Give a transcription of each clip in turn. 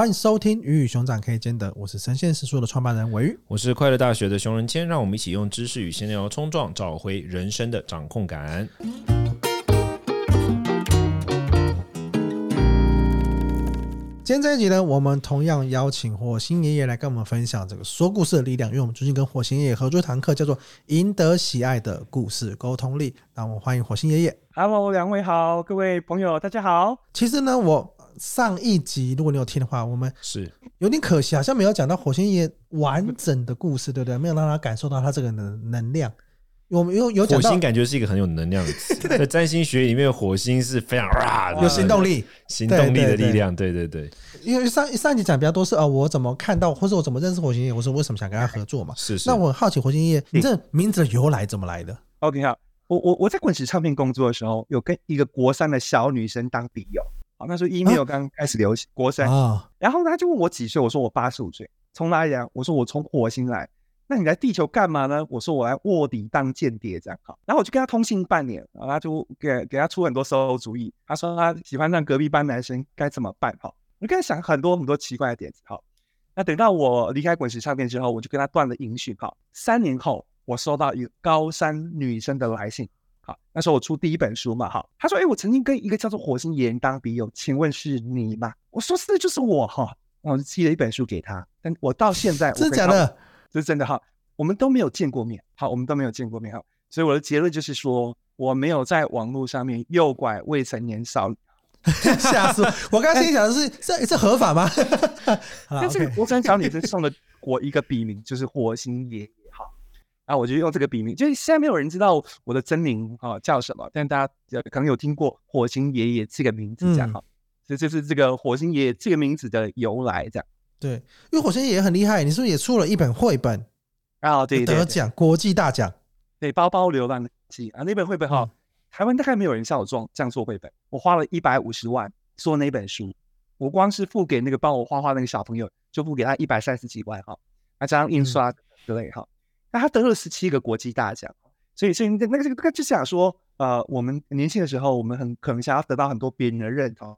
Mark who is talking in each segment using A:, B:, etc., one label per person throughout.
A: 欢迎收听《鱼与熊掌可以兼得》，我是神仙食书的创办人韦玉，
B: 我是快乐大学的熊仁谦，让我们一起用知识与闲聊冲撞，找回人生的掌控感。
A: 今天这一集呢，我们同样邀请火星爷爷来跟我们分享这个说故事的力量，因为我们最近跟火星爷爷合作一堂课，叫做《赢得喜爱的故事沟通力》。那我们欢迎火星爷爷。
C: Hello，两位好，各位朋友大家好。
A: 其实呢，我。上一集如果你有听的话，我们
B: 是
A: 有点可惜，好像没有讲到火星爷爷完整的故事，对不对？没有让他感受到他这个能能量。我们有有
B: 火星，感觉是一个很有能量的词。在占星学里面，火星是非常啊，
A: 有行动力、
B: 行动力的力量。对对对，
A: 因为上上一集讲比较多是啊，我怎么看到，或者我怎么认识火星爷爷，我说为什么想跟他合作嘛？
B: 是是。
A: 那我很好奇，火星爷爷，你这名字的由来怎么来的
C: ？OK，好，我我我在滚石唱片工作的时候，有跟一个国三的小女生当笔友。好，那时候 email 刚开始流行，啊、国三啊，然后他就问我几岁，我说我八十五岁，从哪里来？我说我从火星来。那你来地球干嘛呢？我说我来卧底当间谍，这样好。然后我就跟他通信半年，然后他就给给他出很多馊头主意。他说他喜欢上隔壁班男生，该怎么办？好，我跟他想很多很多奇怪的点子。好，那等到我离开滚石唱片之后，我就跟他断了音讯。好，三年后，我收到一个高三女生的来信。那时候我出第一本书嘛，哈，他说，哎，我曾经跟一个叫做火星爷爷当笔友，请问是你吗？我说是，就是我哈，我就寄了一本书给他，但我到现在，
A: 真的假的？
C: 这是真的哈，我们都没有见过面，好，我们都没有见过面哈，所以我的结论就是说，我没有在网络上面诱拐未成年少女，
A: 吓死我！我刚刚心里想的是，这这合法吗？
C: 那这个国三小女生送了我一个笔名，就是火星爷爷。啊，我就用这个笔名，就是现在没有人知道我的真名啊叫什么，但大家可能有听过火星爷爷这个名字这样哈，这、嗯、就是这个火星爷爷这个名字的由来这样。
A: 对，因为火星爷爷很厉害，你是不是也出了一本绘本
C: 啊？对，
A: 得奖国际大奖，
C: 对，包包流浪记啊，那本绘本哈，嗯、台湾大概没有人像我这样这样做绘本，我花了一百五十万做那本书，我光是付给那个帮我画画那个小朋友，就付给他一百三十几万哈，那加上印刷之类哈。嗯那他得了十七个国际大奖，所以所以那个这个那个就想说，呃，我们年轻的时候，我们很可能想要得到很多别人的认同。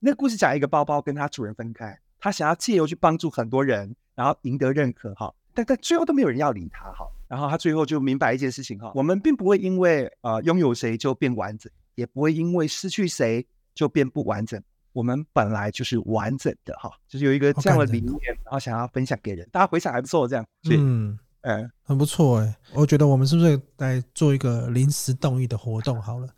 C: 那个故事讲一个包包跟他主人分开，他想要借由去帮助很多人，然后赢得认可哈，但但最后都没有人要理他哈。然后他最后就明白一件事情哈，我们并不会因为呃拥有谁就变完整，也不会因为失去谁就变不完整。我们本来就是完整的哈，就是有一个这样的理念，然后想要分享给人，大家回想还不错，这样，嗯。
A: 哎，很不错哎，我觉得我们是不是来做一个临时动议的活动好了？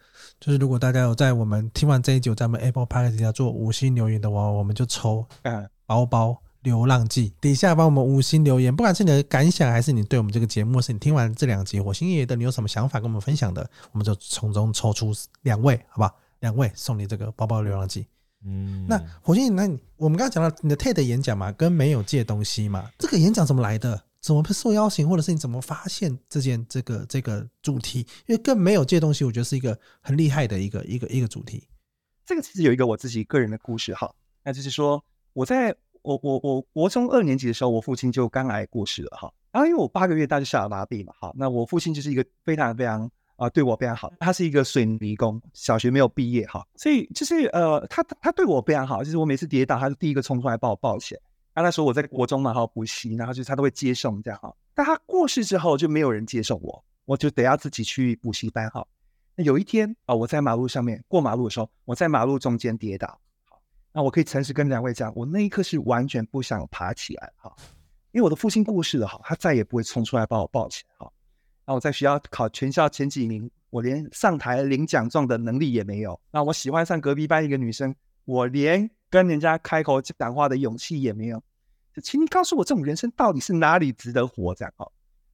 A: 就是如果大家有在我们听完这一集，在我们 Apple Podcast 底下做五星留言的话，我们就抽嗯包包流浪记底下帮我们五星留言，不管是你的感想还是你对我们这个节目，是你听完这两集火星爷爷的，你有什么想法跟我们分享的，我们就从中抽出两位，好不好？两位送你这个包包流浪记。嗯，那火星那你我们刚刚讲到你的 TED 演讲嘛，跟没有借东西嘛，这个演讲怎么来的？怎么受邀请，或者是你怎么发现这件这个这个主题？因为更没有这些东西，我觉得是一个很厉害的一个一个一个主题。
C: 这个其实有一个我自己个人的故事哈，那就是说我在我我我国中二年级的时候，我父亲就肝癌过世了哈。然后因为我八个月大就下了麻痹嘛，哈，那我父亲就是一个非常非常啊、对我非常好，他是一个水泥工，小学没有毕业哈，所以就是呃他他对我非常好，就是我每次跌倒，他是第一个冲出来把我抱起来。啊，那时候我在国中嘛，哈，补习，然后就他都会接送这样哈。但他过世之后就没有人接送我，我就得要自己去补习班哈。那有一天啊，我在马路上面过马路的时候，我在马路中间跌倒。好，那我可以诚实跟两位讲，我那一刻是完全不想爬起来哈，因为我的父亲过世了哈，他再也不会冲出来把我抱起来哈。那我在学校考全校前几名，我连上台领奖状的能力也没有。那我喜欢上隔壁班一个女生，我连。跟人家开口讲话的勇气也没有，请你告诉我，这种人生到底是哪里值得活？这样哈，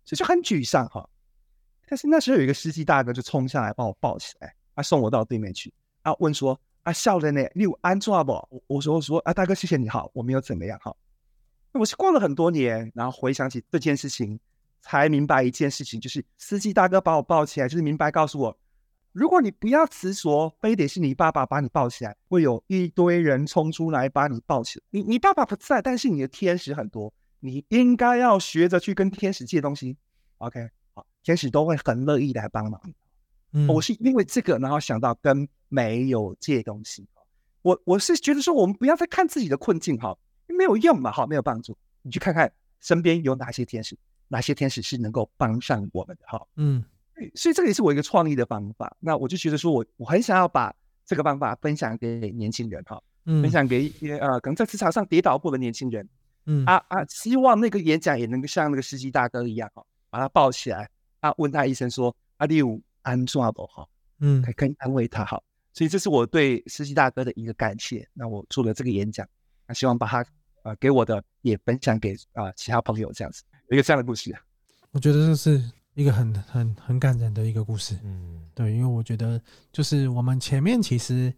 C: 所以就很沮丧哈。但是那时候有一个司机大哥就冲下来把我抱起来，他送我到对面去，啊，问说啊，少年呢，你有安坐不？我说我说啊，大哥，谢谢你好，我没有怎么样哈。我是过了很多年，然后回想起这件事情，才明白一件事情，就是司机大哥把我抱起来，就是明白告诉我。如果你不要执着，非得是你爸爸把你抱起来，会有一堆人冲出来把你抱起来。你你爸爸不在，但是你的天使很多，你应该要学着去跟天使借东西。OK，好，天使都会很乐意来帮忙。嗯，我是因为这个，然后想到跟没有借东西。我我是觉得说，我们不要再看自己的困境哈，没有用嘛，好，没有帮助。你去看看身边有哪些天使，哪些天使是能够帮上我们的，哈，
A: 嗯，
C: 所以这个也是我一个创意的方法。那我就觉得说我我很想要把这个方法分享给年轻人，哈，嗯分享给一些呃可能在职场上跌倒过的年轻人，
A: 嗯
C: 啊啊，希望那个演讲也能够像那个司机大哥一样，哈，把他抱起来，啊，问他一声说，阿弟有安怎不哈，
A: 嗯，
C: 可以安慰他，好。所以这是我对司机大哥的一个感谢。那我做了这个演讲，那希望把他呃给我的也分享给啊、呃、其他朋友，这样子有一个这样的故事。
A: 我觉得就是一个很很很感人的一个故事。
B: 嗯，
A: 对，因为我觉得就是我们前面其实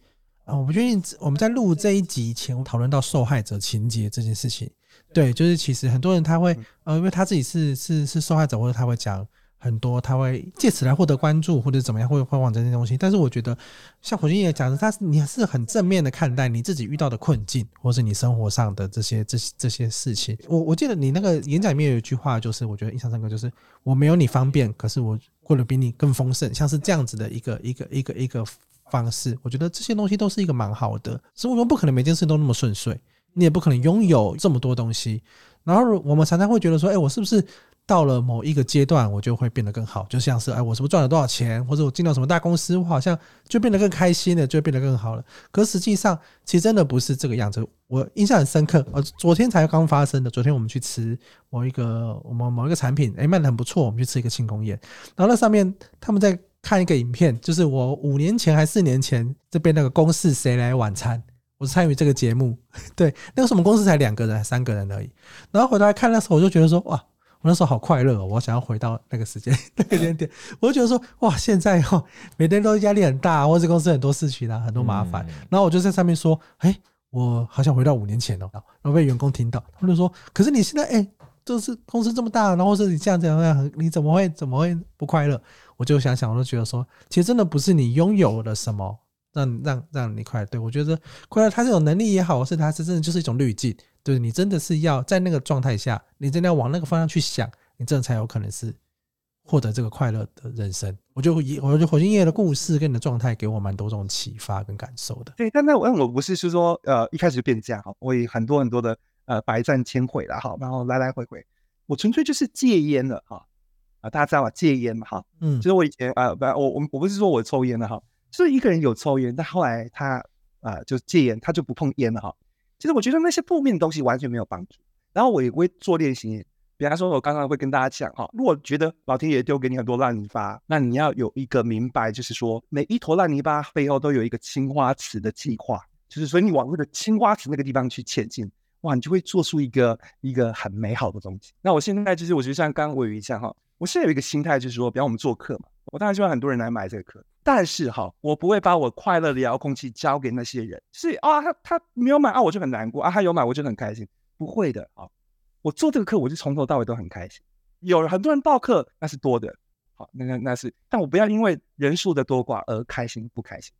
A: 啊、呃，我不确定我们在录这一集前讨论到受害者情节这件事情。对，就是其实很多人他会呃，因为他自己是是是受害者，或者他会讲。很多他会借此来获得关注，或者怎么样，会会往这些东西。但是我觉得，像火星爷讲的，他你是很正面的看待你自己遇到的困境，或是你生活上的这些这些这些事情。我我记得你那个演讲里面有一句话，就是我觉得印象深刻，就是我没有你方便，可是我过得比你更丰盛，像是这样子的一个一个一个一个方式。我觉得这些东西都是一个蛮好的。生活中不可能每件事都那么顺遂，你也不可能拥有这么多东西。然后我们常常会觉得说，哎，我是不是？到了某一个阶段，我就会变得更好，就像是哎，我是不是赚了多少钱，或者我进到什么大公司，我好像就变得更开心了，就变得更好了。可实际上，其实真的不是这个样子。我印象很深刻，呃，昨天才刚发生的。昨天我们去吃某一个我们某一个产品，哎，卖得很不错，我们去吃一个庆功宴。然后那上面他们在看一个影片，就是我五年前还四年前这边那个公司谁来晚餐，我是参与这个节目。对，那个时候我们公司才两个人，三个人而已。然后回头来看那时候，我就觉得说哇。我那时候好快乐哦，我想要回到那个时间 那个点点，我就觉得说哇，现在哦，每天都压力很大，或者公司很多事情啊，很多麻烦。然后我就在上面说，哎，我好想回到五年前哦。然后被员工听到，他们就说，可是你现在哎，就是公司这么大，然后是你这样这样这样，你怎么会怎么会不快乐？我就想想，我就觉得说，其实真的不是你拥有了什么让让让你快乐。对，我觉得快乐，它这种能力也好，是它是真的就是一种滤镜。对，你真的是要在那个状态下，你真的要往那个方向去想，你这才有可能是获得这个快乐的人生。我就以我觉得火星爷的故事跟你的状态给我蛮多这种启发跟感受的。
C: 对，但那我我不是是说呃一开始就变这样哈，我也很多很多的呃百战千回了哈，然后来来回回，我纯粹就是戒烟了哈啊，大家知道吧？戒烟嘛哈，嗯，就是我以前啊不我我我不是说我抽烟了哈，就是一个人有抽烟，但后来他啊就戒烟，他就不碰烟了哈。其实我觉得那些负面的东西完全没有帮助。然后我也会做练习，比方说，我刚刚会跟大家讲哈，如果觉得老天爷丢给你很多烂泥巴，那你要有一个明白，就是说每一坨烂泥巴背后都有一个青花瓷的计划，就是所以你往那个青花瓷那个地方去前进，哇，你就会做出一个一个很美好的东西。那我现在就是我觉得像刚刚鮪鱼这样哈，我现在有一个心态就是说，比方我们做课嘛，我当然希望很多人来买这个课。但是哈，我不会把我快乐的遥控器交给那些人，是啊，他他没有买啊，我就很难过啊，他有买我就很开心，不会的啊，我做这个课我就从头到尾都很开心，有很多人报课那是多的，好，那那那是，但我不要因为人数的多寡而开心不开心，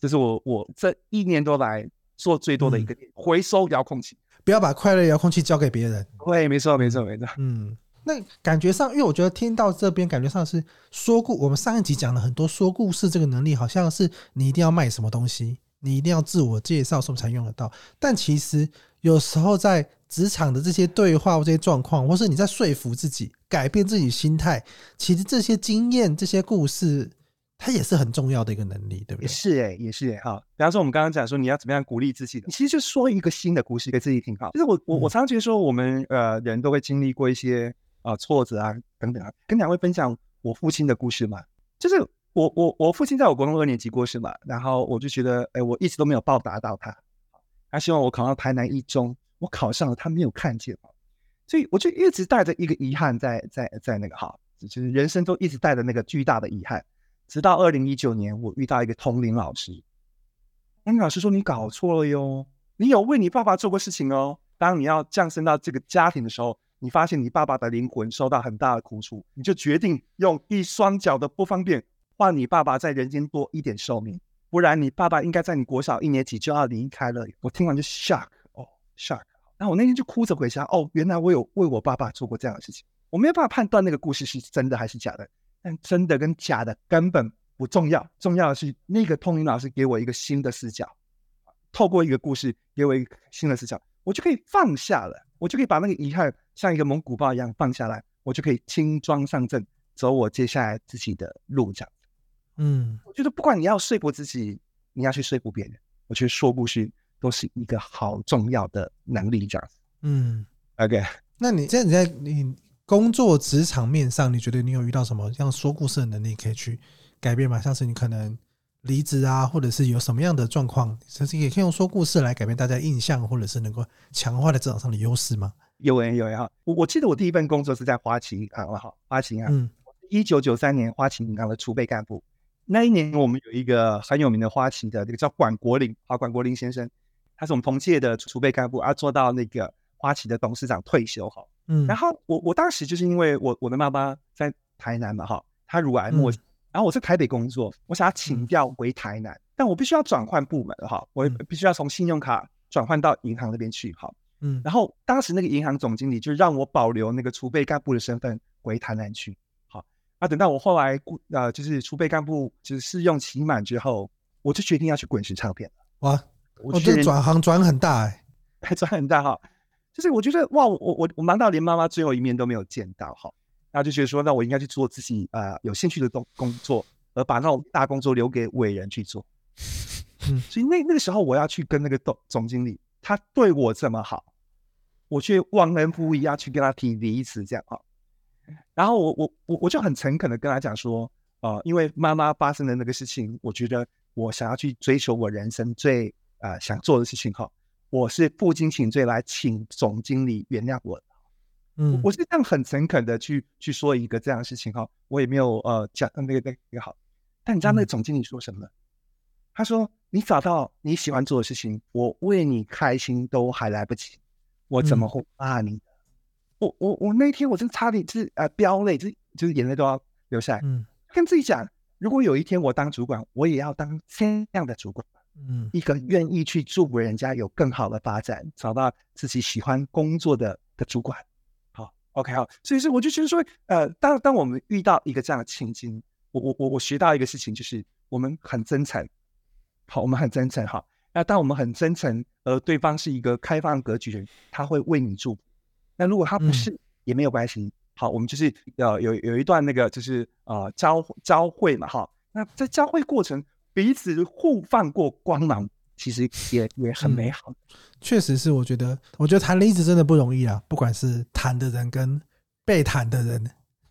C: 这是我我这一年多来做最多的一个点，回收遥控器，
A: 不要把快乐遥控器交给别人，
C: 对，没错没错没错，
A: 嗯。那感觉上，因为我觉得听到这边，感觉上是说故。我们上一集讲了很多说故事这个能力，好像是你一定要卖什么东西，你一定要自我介绍，什么才用得到。但其实有时候在职场的这些对话或这些状况，或是你在说服自己、改变自己心态，其实这些经验、这些故事，它也是很重要的一个能力，对不对？
C: 也是哎、欸，也是哎、欸，哈。比方说，我们刚刚讲说，你要怎么样鼓励自己其实就说一个新的故事给自己听。好，就是我我我常常觉得说，我们呃人都会经历过一些。啊，挫折啊，等等啊，跟两位分享我父亲的故事嘛。就是我我我父亲在我国中二年级过世嘛，然后我就觉得，哎，我一直都没有报答到他。他希望我考上台南一中，我考上了，他没有看见，所以我就一直带着一个遗憾在在在那个哈，就是人生都一直带着那个巨大的遗憾。直到二零一九年，我遇到一个同龄老师，同龄老师说：“你搞错了哟，你有为你爸爸做过事情哦。当你要降生到这个家庭的时候。”你发现你爸爸的灵魂受到很大的苦楚，你就决定用一双脚的不方便换你爸爸在人间多一点寿命，不然你爸爸应该在你国小一年级就要离开了。我听完就 shock，哦 shock。然后我那天就哭着回家，哦，原来我有为我爸爸做过这样的事情。我没有办法判断那个故事是真的还是假的，但真的跟假的根本不重要，重要的是那个通灵老师给我一个新的视角，透过一个故事给我一个新的视角。我就可以放下了，我就可以把那个遗憾像一个蒙古包一样放下来，我就可以轻装上阵，走我接下来自己的路。这样，
A: 嗯，
C: 我觉得不管你要说服自己，你要去说服别人，我觉得说故事都是一个好重要的能力。这样，
A: 嗯
C: ，OK，
A: 那你现在你在你工作职场面上，你觉得你有遇到什么像说故事的能力可以去改变吗？像是你可能。离职啊，或者是有什么样的状况，甚至也可以用说故事来改变大家印象，或者是能够强化在职场上的优势吗？
C: 有诶，有诶哈！我我记得我第一份工作是在花旗银行了哈，花旗银行，一九九三年花旗银行的储备干部。那一年我们有一个很有名的花旗的那个叫管国林啊，管国林先生，他是我们同届的储备干部啊，做到那个花旗的董事长退休哈。嗯，然后我我当时就是因为我我的妈妈在台南嘛哈，她乳癌末。然后我在台北工作，我想要请调回台南，嗯、但我必须要转换部门哈，我必须要从信用卡转换到银行那边去哈。嗯，然后当时那个银行总经理就让我保留那个储备干部的身份回台南去。好，那等到我后来呃，就是储备干部就是试用期满之后，我就决定要去滚石唱片了。哇，
A: 我这转行转很大哎、
C: 欸，转很大哈。就是我觉得哇，我我我忙到连妈妈最后一面都没有见到哈。然后就觉得说，那我应该去做自己呃有兴趣的工工作，而把那种大工作留给伟人去做。嗯，所以那那个时候我要去跟那个总总经理，他对我这么好，我却忘恩负义要去跟他提离职这样啊。然后我我我我就很诚恳的跟他讲说，呃，因为妈妈发生的那个事情，我觉得我想要去追求我人生最呃想做的事情哈，我是负荆请罪来请总经理原谅我。嗯，我是这样很诚恳的去去说一个这样的事情哈，我也没有呃讲那个那个好，但你知道那个总经理说什么？他说：“你找到你喜欢做的事情，我为你开心都还来不及，我怎么会骂你？”我我我那天我真的差点就是呃飙泪，就是就是眼泪都要流下来。嗯，跟自己讲，如果有一天我当主管，我也要当这样的主管。嗯，一个愿意去祝福人家有更好的发展，找到自己喜欢工作的的主管。OK，好，所以是我就觉得说，呃，当当我们遇到一个这样的情境，我我我我学到一个事情，就是我们很真诚，好，我们很真诚，哈。那当我们很真诚，而对方是一个开放格局的人，他会为你祝福。那如果他不是，嗯、也没有关系。好，我们就是呃有有一段那个就是呃交交汇嘛，哈。那在交汇过程，彼此互放过光芒。其实也也很美好，
A: 嗯，确实是。我觉得，我觉得谈离职真的不容易啊，不管是谈的人跟被谈的人，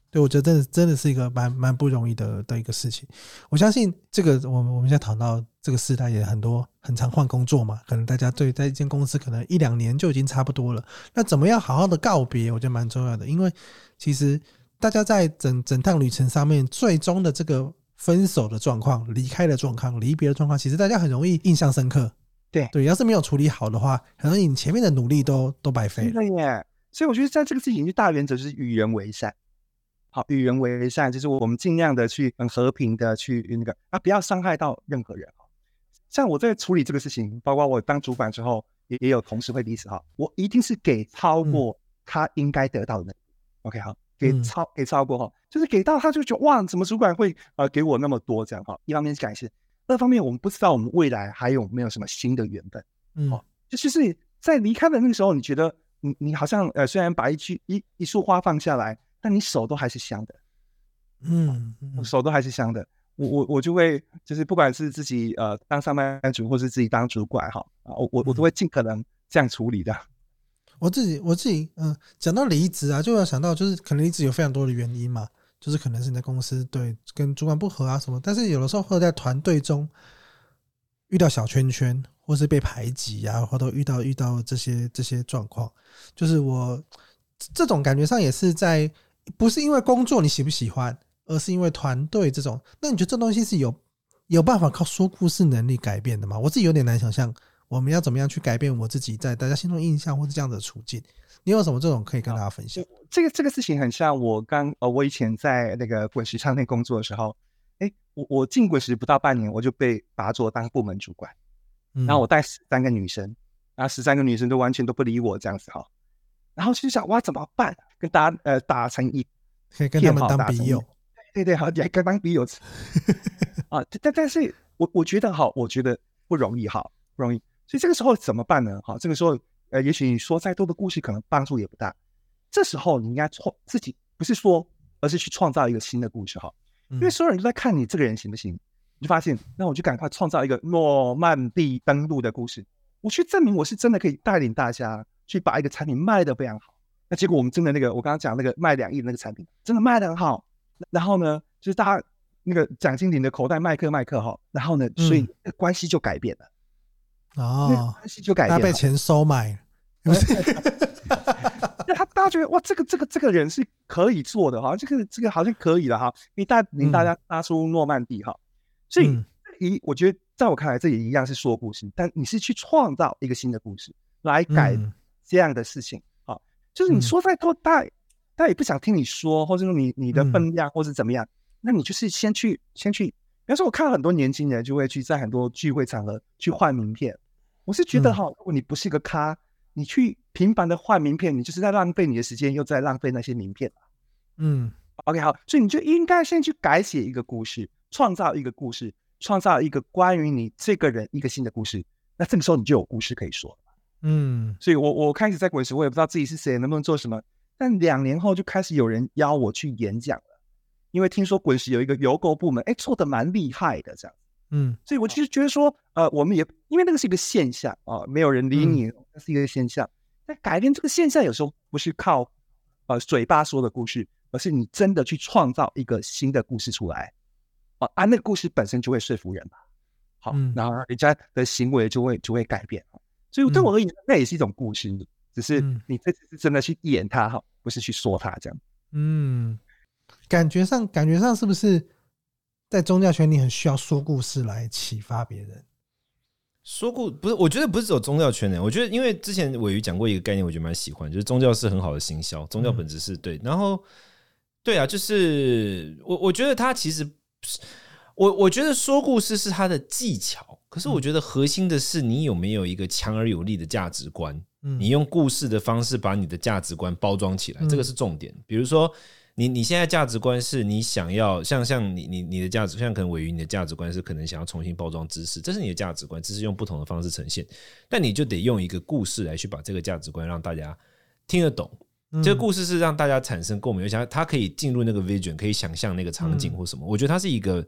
A: 对，我觉得真的真的是一个蛮蛮不容易的的一个事情。我相信这个，我们我们现在谈到这个时代也很多，很常换工作嘛，可能大家对在一间公司可能一两年就已经差不多了。那怎么样好好的告别，我觉得蛮重要的，因为其实大家在整整趟旅程上面，最终的这个。分手的状况、离开的状况、离别的状况，其实大家很容易印象深刻。
C: 对
A: 对，要是没有处理好的话，可能你前面的努力都都白费了。
C: 对耶，所以我觉得在这个事情，就大原则就是与人为善。好，与人为善就是我们尽量的去很和平的去那个啊，不要伤害到任何人。像我在处理这个事情，包括我当主管之后，也也有同事会离职哈，我一定是给超过他应该得到的。嗯、OK，好。给超给超过哈，就是给到他就觉得哇，怎么主管会呃给我那么多这样哈？一方面是感谢，二方面我们不知道我们未来还有没有什么新的缘分，嗯，就就是在离开的那个时候，你觉得你你好像呃虽然把一句一一束花放下来，但你手都还是香的，嗯，手都还是香的。我我我就会就是不管是自己呃当上班族或是自己当主管哈啊，我我我都会尽可能这样处理的。
A: 我自己，我自己，嗯，讲到离职啊，就要想到，就是可能离职有非常多的原因嘛，就是可能是你在公司对跟主管不合啊什么，但是有的时候会在团队中遇到小圈圈，或是被排挤啊，或者遇到遇到这些这些状况，就是我这种感觉上也是在不是因为工作你喜不喜欢，而是因为团队这种，那你觉得这东西是有有办法靠说故事能力改变的吗？我自己有点难想象。我们要怎么样去改变我自己在大家心中的印象，或是这样的处境？你有什么这种可以跟大家分享？
C: 这个这个事情很像我刚呃，我以前在那个滚石唱片工作的时候，哎，我我进滚石不到半年，我就被拔做当部门主管，然后我带十三个女生，然后十三个女生都完全都不理我这样子哈，然后就想哇怎么办？跟大家呃打成一
A: 可以跟他们当笔友，
C: 对对好，你还跟当笔友 啊？但但是我我觉得哈，我觉得不容易哈，不容易。所以这个时候怎么办呢？哈，这个时候呃，也许你说再多的故事，可能帮助也不大。这时候你应该创自己，不是说，而是去创造一个新的故事哈。因为所有人都在看你这个人行不行，你就发现，那我就赶快创造一个诺曼底登陆的故事，我去证明我是真的可以带领大家去把一个产品卖得非常好。那结果我们真的那个，我刚刚讲那个卖两亿的那个产品，真的卖得很好。然后呢，就是大家那个蒋经理的口袋麦克麦克哈，然后呢，所以关系就改变了。
A: 哦，
C: 关系就改变了，
A: 他被钱收买。不是？
C: 那他大家觉得哇，这个这个这个人是可以做的哈，这个这个好像可以了哈。你带领大家拉出诺曼底哈，所以一我觉得在我看来，这也一样是说故事，但你是去创造一个新的故事来改这样的事情啊。就是你说再多，大他也不想听你说，或者说你你的分量，或者怎么样，那你就是先去先去。比方说，我看到很多年轻人就会去在很多聚会场合去换名片，我是觉得哈，如果你不是一个咖。你去频繁的换名片，你就是在浪费你的时间，又在浪费那些名片。
A: 嗯
C: ，OK，好，所以你就应该先去改写一个故事，创造一个故事，创造一个关于你这个人一个新的故事。那这个时候你就有故事可以说。
A: 嗯，
C: 所以我我开始在滚石，我也不知道自己是谁，能不能做什么。但两年后就开始有人邀我去演讲了，因为听说滚石有一个邮购部门，哎，做的蛮厉害的这样。
A: 嗯，
C: 所以我就觉得说，呃，我们也因为那个是一个现象啊、呃，没有人理你，那、嗯、是一个现象。但改变这个现象，有时候不是靠呃嘴巴说的故事，而是你真的去创造一个新的故事出来，啊，啊，那个故事本身就会说服人吧。好，嗯、然后人家的行为就会就会改变。所以对我而言，嗯、那也是一种故事，只是你这次是真的去演它哈，不是去说它这样。
A: 嗯，感觉上感觉上是不是？在宗教圈，你很需要说故事来启发别人。
B: 说故不是，我觉得不是只有宗教圈的。我觉得，因为之前鮪鱼讲过一个概念，我觉得蛮喜欢，就是宗教是很好的行销。宗教本质是对，然后对啊，就是我我觉得他其实，我我觉得说故事是他的技巧，可是我觉得核心的是你有没有一个强而有力的价值观。你用故事的方式把你的价值观包装起来，这个是重点。比如说。你你现在价值观是你想要像像你你你的价值像可能尾鱼你的价值观是可能想要重新包装知识，这是你的价值观，只是用不同的方式呈现。但你就得用一个故事来去把这个价值观让大家听得懂。这个故事是让大家产生共鸣，而且他可以进入那个 vision，可以想象那个场景或什么。我觉得它是一个。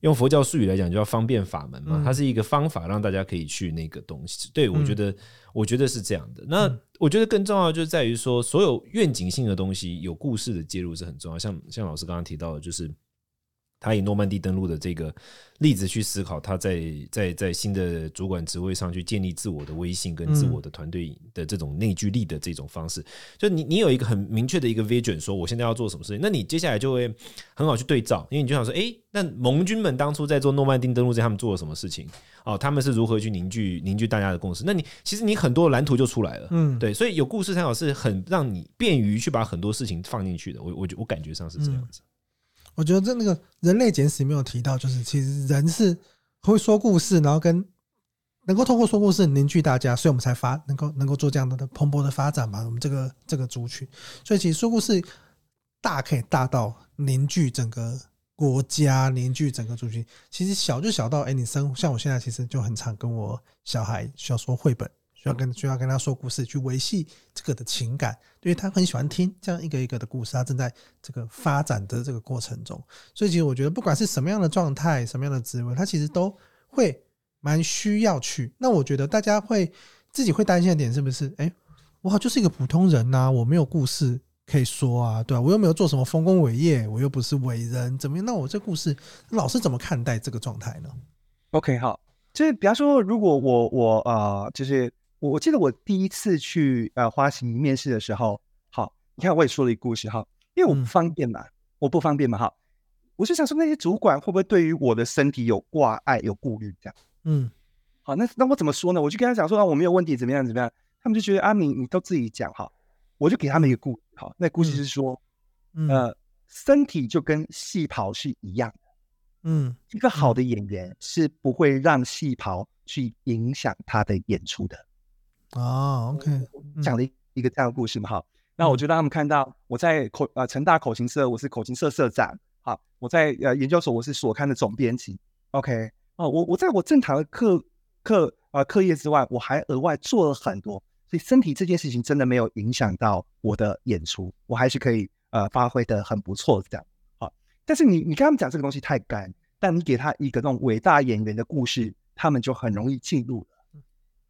B: 用佛教术语来讲，就叫方便法门嘛，它是一个方法，让大家可以去那个东西。对，我觉得，我觉得是这样的。那我觉得更重要的就是在于说，所有愿景性的东西，有故事的介入是很重要。像像老师刚刚提到的，就是。他以诺曼底登陆的这个例子去思考，他在在在新的主管职位上去建立自我的威信跟自我的团队的这种内聚力的这种方式。就你你有一个很明确的一个 vision，说我现在要做什么事情，那你接下来就会很好去对照，因为你就想说，诶，那盟军们当初在做诺曼底登陆在，他们做了什么事情？哦，他们是如何去凝聚凝聚大家的共识？那你其实你很多蓝图就出来了，嗯，对，所以有故事参考是很让你便于去把很多事情放进去的。我我我感觉上是这样子。
A: 我觉得这那个人类简史没有提到，就是其实人是会说故事，然后跟能够通过说故事凝聚大家，所以我们才发能够能够做这样的蓬勃的发展嘛。我们这个这个族群，所以其实说故事大可以大到凝聚整个国家，凝聚整个族群。其实小就小到，哎，你生像我现在其实就很常跟我小孩需要说绘本。需要跟需要跟他说故事，去维系这个的情感，因为他很喜欢听这样一个一个的故事，他正在这个发展的这个过程中，所以其实我觉得不管是什么样的状态，什么样的职位，他其实都会蛮需要去。那我觉得大家会自己会担心的点是不是？哎，我好就是一个普通人呐，我没有故事可以说啊，对吧？我又没有做什么丰功伟业，我又不是伟人，怎么样？那我这故事老师怎么看待这个状态呢
C: ？OK，好，就是比方说，如果我我呃，就是。我我记得我第一次去呃花旗面试的时候，好，你看我也说了一个故事哈，因为我不方便嘛，嗯、我不方便嘛哈，我就想说那些主管会不会对于我的身体有挂碍、有顾虑这样？嗯，好，那那我怎么说呢？我就跟他讲说啊，我没有问题，怎么样怎么样？他们就觉得啊，你你都自己讲哈，我就给他们一个故事，好，那故事是说，嗯、呃，身体就跟戏袍是一样的，嗯，一个好的演员是不会让戏袍去影响他的演出的。
A: 哦，OK，
C: 讲了一个这样的故事嘛，哈，那我就让他们看到我在口呃成大口琴社，我是口琴社社长，好，我在呃研究所我是所刊的总编辑，OK，哦，我我在我正常的课课呃课业之外，我还额外做了很多，所以身体这件事情真的没有影响到我的演出，我还是可以呃发挥的很不错这样。好，但是你你跟他们讲这个东西太干，但你给他一个那种伟大演员的故事，他们就很容易进入了。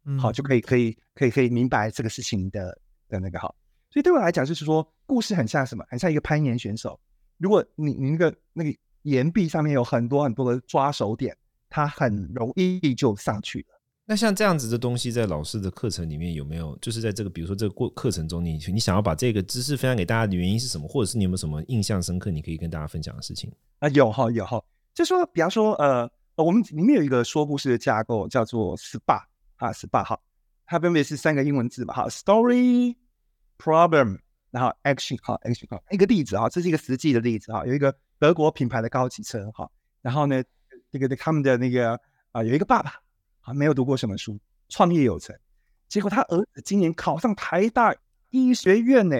C: 嗯，好，就可以可以可以可以明白这个事情的的那个好。所以对我来讲，就是说故事很像什么？很像一个攀岩选手。如果你你那个那个岩壁上面有很多很多的抓手点，他很容易就上去了。
B: 那像这样子的东西，在老师的课程里面有没有？就是在这个比如说这个过课程中你，你你想要把这个知识分享给大家的原因是什么？或者是你有没有什么印象深刻，你可以跟大家分享的事情？
C: 啊，有哈有哈，就说比方说呃，我们里面有一个说故事的架构叫做 SPA 啊 SPA 哈，它分别是三个英文字嘛哈，Story Problem。然后 action 哈，action 哈，一个例子哈，这是一个实际的例子哈，有一个德国品牌的高级车哈，然后呢，这个他们的那个啊，有一个爸爸啊，没有读过什么书，创业有成，结果他儿子今年考上台大医学院呢，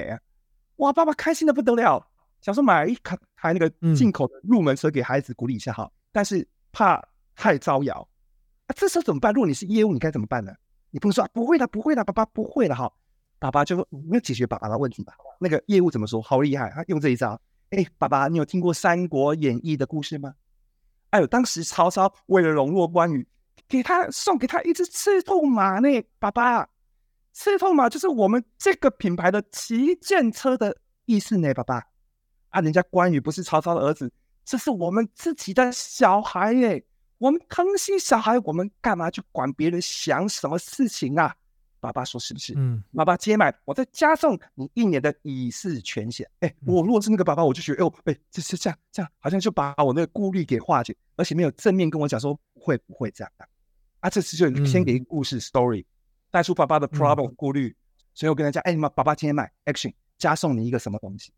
C: 哇，爸爸开心的不得了，想说买一台台那个进口的入门车给孩子鼓励一下哈，嗯、但是怕太招摇啊，这时候怎么办？如果你是业务，你该怎么办呢？你不能说、啊、不会的，不会的，爸爸不会的哈。爸爸就说：“没有解决爸爸的问题吧？那个业务怎么说？好厉害，他用这一招。哎，爸爸，你有听过《三国演义》的故事吗？哎呦，当时曹操为了笼络关羽，给他送给他一只赤兔马呢。爸爸，赤兔马就是我们这个品牌的旗舰车的意思呢。爸爸，啊，人家关羽不是曹操的儿子，这是我们自己的小孩耶。我们康熙小孩，我们干嘛去管别人想什么事情啊？”爸爸说：“是不是？嗯，爸爸接买，我再加送你一年的乙式全险。哎，我如果是那个爸爸，我就觉得，哎呦，哎，这是这样，这样好像就把我那个顾虑给化解，而且没有正面跟我讲说不会不会这样的。啊，这次就先给一个故事 story，带出爸爸的 problem 顾虑，所以我跟他讲，哎，你们爸爸今天买 action 加送你一个什么东西？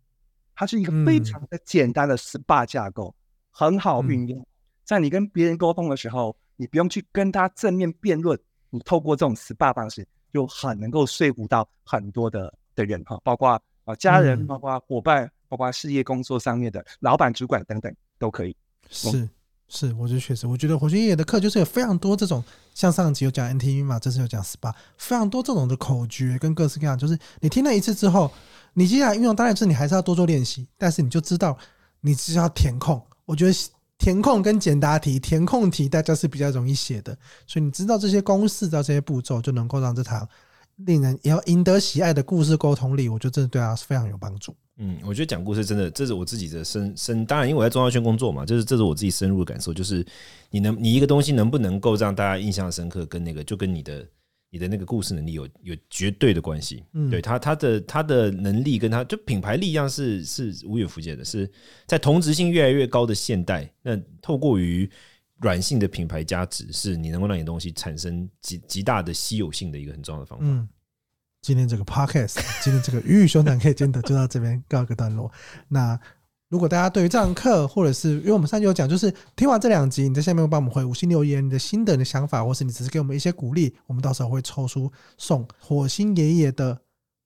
C: 它是一个非常的简单的 SPA 架构，很好运用。在你跟别人沟通的时候，你不用去跟他正面辩论，你透过这种 SPA 方式。”就很能够说服到很多的的人哈，包括啊家人，包括伙伴，包括事业工作上面的老板、主管等等都可以。
A: 是是，我觉得确实，我觉得火星爷爷的课就是有非常多这种，像上集有讲 NTV 嘛，这次有讲 SPA，非常多这种的口诀跟各式各样，就是你听了一次之后，你接下来运用当然是你还是要多做练习，但是你就知道你只要填空，我觉得。填空跟简答题，填空题大家是比较容易写的，所以你知道这些公式，知道这些步骤，就能够让这堂令人也要赢得喜爱的故事沟通力，我觉得这对他是非常有帮助。
B: 嗯，我觉得讲故事真的，这是我自己的深深，当然因为我在中药圈工作嘛，就是这是我自己深入的感受，就是你能你一个东西能不能够让大家印象深刻，跟那个就跟你的。你的那个故事能力有有绝对的关系，嗯，对他他的他的能力跟他就品牌力量是是无远弗届的，是在同质性越来越高的现代，那透过于软性的品牌价值，是你能够让你的东西产生极极大的稀有性的一个很重要的方法。嗯，
A: 今天这个 podcast，今天这个鱼与熊掌可以真的就到这边告一个段落。那。如果大家对于这堂课，或者是因为我们上集有讲，就是听完这两集，你在下面帮我们回五星留言，你的心得、你的想法，或是你只是给我们一些鼓励，我们到时候会抽出送火星爷爷的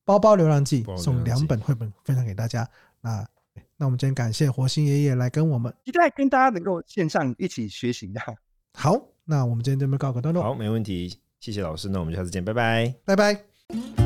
A: 包包流浪记，送两本绘本分享给大家。那那我们今天感谢火星爷爷来跟我们，
C: 期待跟大家能够线上一起学习的。
A: 好，那我们今天这边告个段落。
B: 好，没问题，谢谢老师，那我们下次见，拜拜，
A: 拜拜。